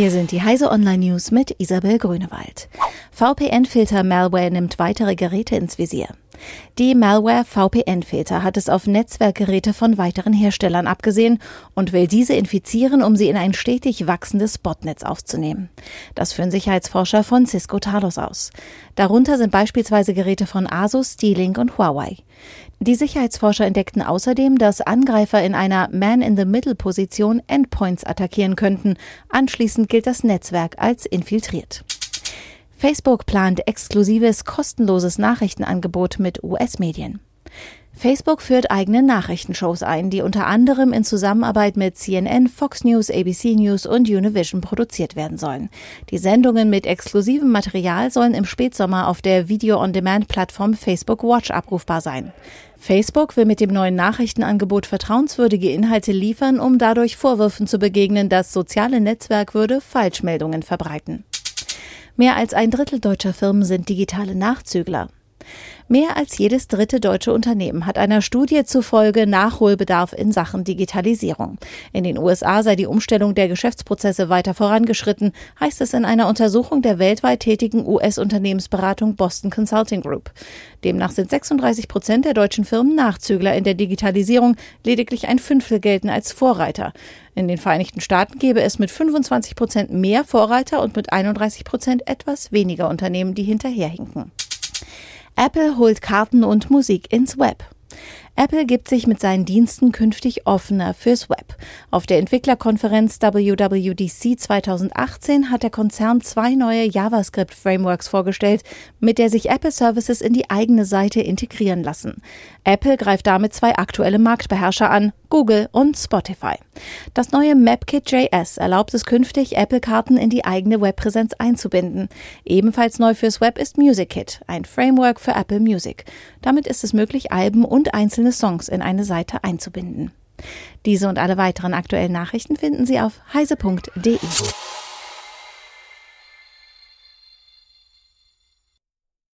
Hier sind die Heise Online News mit Isabel Grünewald. VPN-Filter Malware nimmt weitere Geräte ins Visier. Die Malware VPN-Filter hat es auf Netzwerkgeräte von weiteren Herstellern abgesehen und will diese infizieren, um sie in ein stetig wachsendes Botnetz aufzunehmen. Das führen Sicherheitsforscher von Cisco Talos aus. Darunter sind beispielsweise Geräte von Asus, D-Link und Huawei. Die Sicherheitsforscher entdeckten außerdem, dass Angreifer in einer Man-in-the-Middle-Position Endpoints attackieren könnten. Anschließend gilt das Netzwerk als infiltriert. Facebook plant exklusives kostenloses Nachrichtenangebot mit US-Medien. Facebook führt eigene Nachrichtenshows ein, die unter anderem in Zusammenarbeit mit CNN, Fox News, ABC News und Univision produziert werden sollen. Die Sendungen mit exklusivem Material sollen im Spätsommer auf der Video-on-Demand-Plattform Facebook Watch abrufbar sein. Facebook will mit dem neuen Nachrichtenangebot vertrauenswürdige Inhalte liefern, um dadurch Vorwürfen zu begegnen, das soziale Netzwerk würde Falschmeldungen verbreiten. Mehr als ein Drittel deutscher Firmen sind digitale Nachzügler. Mehr als jedes dritte deutsche Unternehmen hat einer Studie zufolge Nachholbedarf in Sachen Digitalisierung. In den USA sei die Umstellung der Geschäftsprozesse weiter vorangeschritten, heißt es in einer Untersuchung der weltweit tätigen US-Unternehmensberatung Boston Consulting Group. Demnach sind 36 Prozent der deutschen Firmen Nachzügler in der Digitalisierung, lediglich ein Fünftel gelten als Vorreiter. In den Vereinigten Staaten gäbe es mit 25 Prozent mehr Vorreiter und mit 31 Prozent etwas weniger Unternehmen, die hinterherhinken. Apple holt Karten und Musik ins Web. Apple gibt sich mit seinen Diensten künftig offener fürs Web. Auf der Entwicklerkonferenz WWDC 2018 hat der Konzern zwei neue JavaScript-Frameworks vorgestellt, mit der sich Apple Services in die eigene Seite integrieren lassen. Apple greift damit zwei aktuelle Marktbeherrscher an, Google und Spotify. Das neue MapKit.js erlaubt es künftig, Apple-Karten in die eigene Webpräsenz einzubinden. Ebenfalls neu fürs Web ist MusicKit, ein Framework für Apple Music. Damit ist es möglich, Alben und einzelne Songs in eine Seite einzubinden. Diese und alle weiteren aktuellen Nachrichten finden Sie auf heise.de.